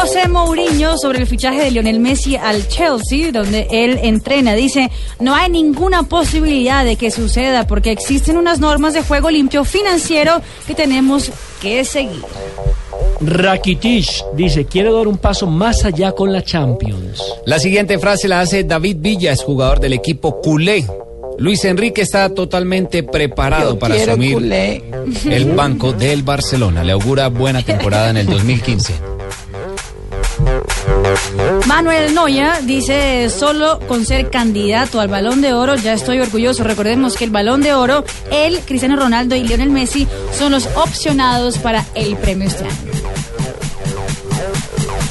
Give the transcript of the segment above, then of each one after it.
José Mourinho sobre el fichaje de Lionel Messi al Chelsea, donde él entrena. Dice, no hay ninguna posibilidad de que suceda porque existen unas normas de juego limpio financiero que tenemos que seguir. Rakitic dice, quiero dar un paso más allá con la Champions. La siguiente frase la hace David Villa, es jugador del equipo culé. Luis Enrique está totalmente preparado Yo para asumir culé. el banco del Barcelona. Le augura buena temporada en el 2015. Manuel Noya dice, solo con ser candidato al balón de oro ya estoy orgulloso. Recordemos que el balón de oro, él, Cristiano Ronaldo y Lionel Messi son los opcionados para el premio este año.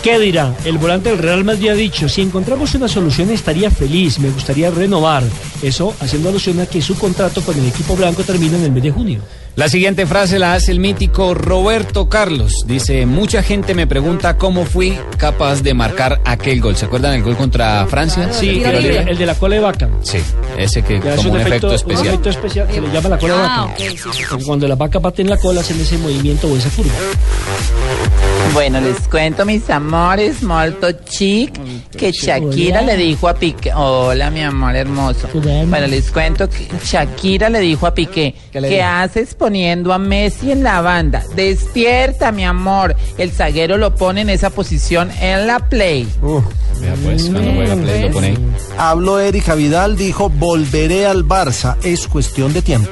¿Qué dirá? El volante del Real Madrid ha dicho, si encontramos una solución estaría feliz, me gustaría renovar. Eso haciendo alusión a que su contrato con el equipo blanco termina en el mes de junio. La siguiente frase la hace el mítico Roberto Carlos. Dice, mucha gente me pregunta cómo fui capaz de marcar aquel gol. ¿Se acuerdan el gol contra Francia? Sí, el, el de la cola de vaca. Sí, ese que Que como un efecto, Un especial. efecto especial se le llama la cola de Ah, vaca. ok, sí, sí. Porque cuando la vaca bate en la cola hacen ese movimiento o esa curva. Bueno, les cuento, mis amores, molto chic, que Shakira Hola. le dijo a Piqué. Hola, mi amor hermoso. Bueno, les cuento que Shakira le dijo a Piqué, ¿Qué haces poniendo a Messi en la banda? Despierta, mi amor. El zaguero lo pone en esa posición en la play. Vea pues, cuando juega Play lo pone ahí. Habló Erika Vidal, dijo, volveré al Barça, es cuestión de tiempo.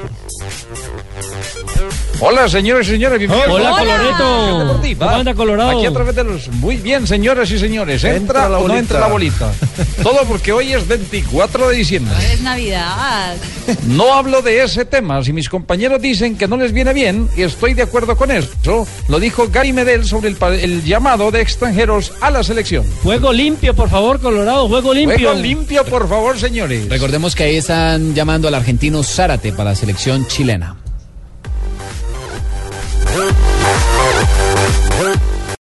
Hola, señores y señores, bienvenidos. Hola, Hola. Coloreto. Deportiva. ¿Cómo anda Colorado? Aquí a través de los... Muy bien, señoras y señores. ¿Entra, Entra la o no entra la bolita? Todo porque hoy es 24 de diciembre. Es Navidad. No hablo de ese tema. Si mis compañeros dicen que no les viene bien, y estoy de acuerdo con eso, lo dijo Gary Medel sobre el, el llamado de extranjeros a la selección. Juego limpio, por favor, Colorado. Juego limpio. Juego limpio, por favor, señores. Recordemos que ahí están llamando al argentino Zárate para la selección chilena.